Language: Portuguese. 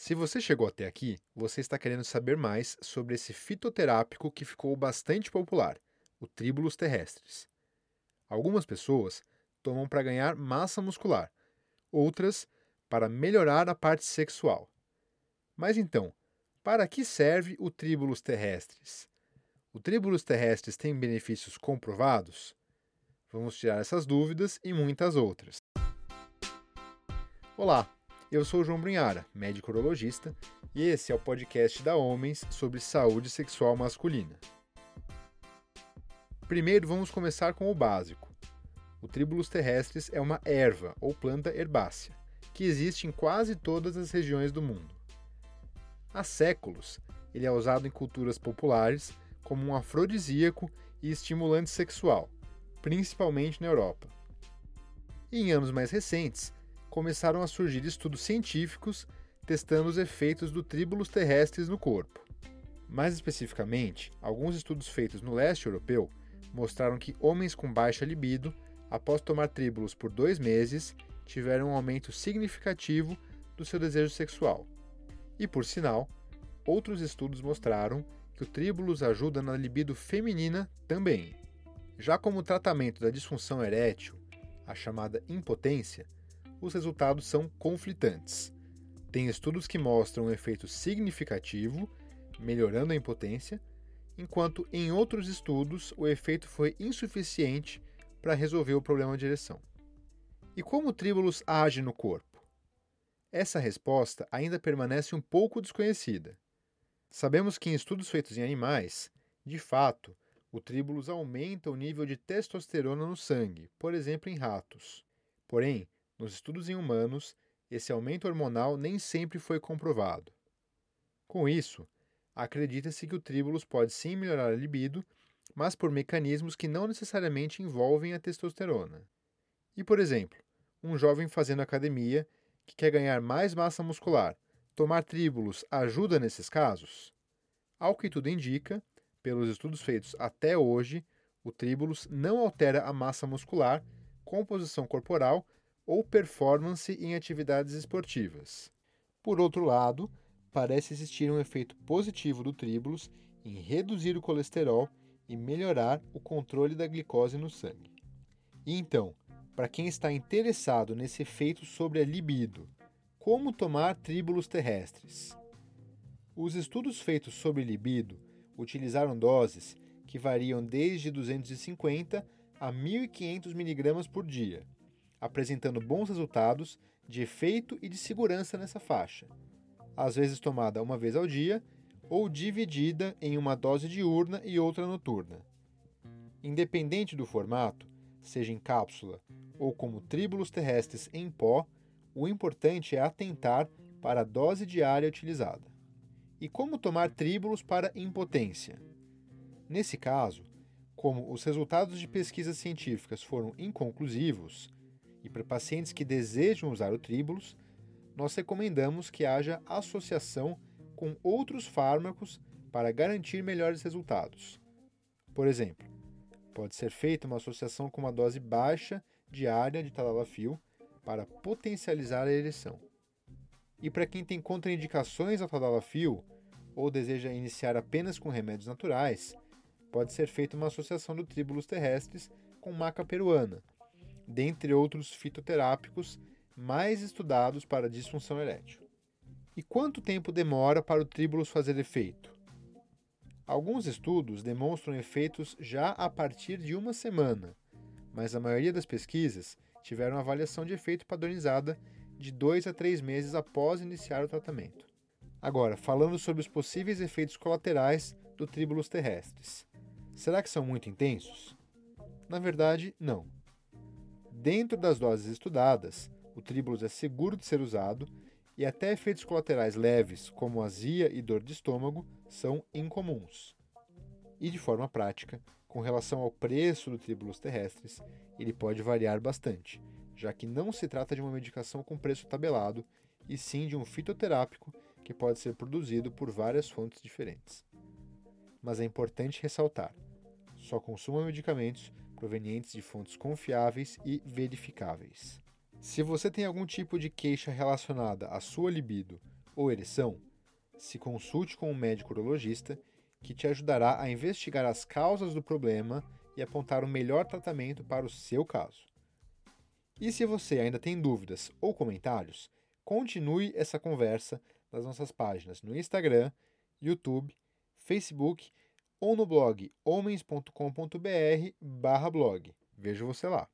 Se você chegou até aqui, você está querendo saber mais sobre esse fitoterápico que ficou bastante popular, o Tribulus terrestris. Algumas pessoas tomam para ganhar massa muscular, outras para melhorar a parte sexual. Mas então, para que serve o Tribulus terrestris? O Tribulus terrestris tem benefícios comprovados? Vamos tirar essas dúvidas e muitas outras. Olá, eu sou o João Brunhara, médico urologista, e esse é o podcast da Homens sobre saúde sexual masculina. Primeiro, vamos começar com o básico. O Tribulus terrestris é uma erva ou planta herbácea que existe em quase todas as regiões do mundo. Há séculos, ele é usado em culturas populares como um afrodisíaco e estimulante sexual, principalmente na Europa. E em anos mais recentes, começaram a surgir estudos científicos testando os efeitos do Tribulus terrestris no corpo. Mais especificamente, alguns estudos feitos no leste europeu mostraram que homens com baixa libido, após tomar Tribulus por dois meses, tiveram um aumento significativo do seu desejo sexual. E por sinal, outros estudos mostraram que o Tribulus ajuda na libido feminina também. Já como tratamento da disfunção erétil, a chamada impotência, os resultados são conflitantes. Tem estudos que mostram um efeito significativo, melhorando a impotência, enquanto em outros estudos o efeito foi insuficiente para resolver o problema de ereção. E como o Tribulus age no corpo? Essa resposta ainda permanece um pouco desconhecida. Sabemos que em estudos feitos em animais, de fato, o Tribulus aumenta o nível de testosterona no sangue, por exemplo em ratos. Porém, nos estudos em humanos, esse aumento hormonal nem sempre foi comprovado. Com isso, acredita-se que o Tribulus pode sim melhorar a libido, mas por mecanismos que não necessariamente envolvem a testosterona. E, por exemplo, um jovem fazendo academia que quer ganhar mais massa muscular, tomar Tribulus ajuda nesses casos? Ao que tudo indica, pelos estudos feitos até hoje, o Tribulus não altera a massa muscular, composição corporal ou performance em atividades esportivas. Por outro lado, parece existir um efeito positivo do Tribulus em reduzir o colesterol e melhorar o controle da glicose no sangue. E então, para quem está interessado nesse efeito sobre a libido, como tomar Tribulus terrestris? Os estudos feitos sobre libido utilizaram doses que variam desde 250 a 1.500 mg por dia, apresentando bons resultados de efeito e de segurança nessa faixa, às vezes tomada uma vez ao dia ou dividida em uma dose diurna e outra noturna. Independente do formato, seja em cápsula ou como tríbulos terrestres em pó, o importante é atentar para a dose diária utilizada. E como tomar tríbulos para impotência? Nesse caso, como os resultados de pesquisas científicas foram inconclusivos, e para pacientes que desejam usar o tríbulos, nós recomendamos que haja associação com outros fármacos para garantir melhores resultados. Por exemplo, pode ser feita uma associação com uma dose baixa diária de tadalafil para potencializar a ereção. E para quem tem contraindicações ao tadalafil ou deseja iniciar apenas com remédios naturais, pode ser feita uma associação do tríbulos terrestres com maca peruana, dentre outros fitoterápicos mais estudados para disfunção erétil. E quanto tempo demora para o tríbulos fazer efeito? Alguns estudos demonstram efeitos já a partir de uma semana, mas a maioria das pesquisas tiveram avaliação de efeito padronizada de 2 a 3 meses após iniciar o tratamento. Agora, falando sobre os possíveis efeitos colaterais do tríbulos terrestres. Será que são muito intensos? Na verdade, não. Dentro das doses estudadas, o tríbulos é seguro de ser usado e até efeitos colaterais leves, como azia e dor de estômago, são incomuns. E de forma prática, com relação ao preço do tríbulos terrestres, ele pode variar bastante, já que não se trata de uma medicação com preço tabelado, e sim de um fitoterápico que pode ser produzido por várias fontes diferentes. Mas é importante ressaltar: só consuma medicamentos provenientes de fontes confiáveis e verificáveis. Se você tem algum tipo de queixa relacionada à sua libido ou ereção, se consulte com um médico urologista que te ajudará a investigar as causas do problema e apontar o melhor tratamento para o seu caso. E se você ainda tem dúvidas ou comentários, continue essa conversa nas nossas páginas no Instagram, YouTube, Facebook ou no blog homens.com.br/blog. Vejo você lá.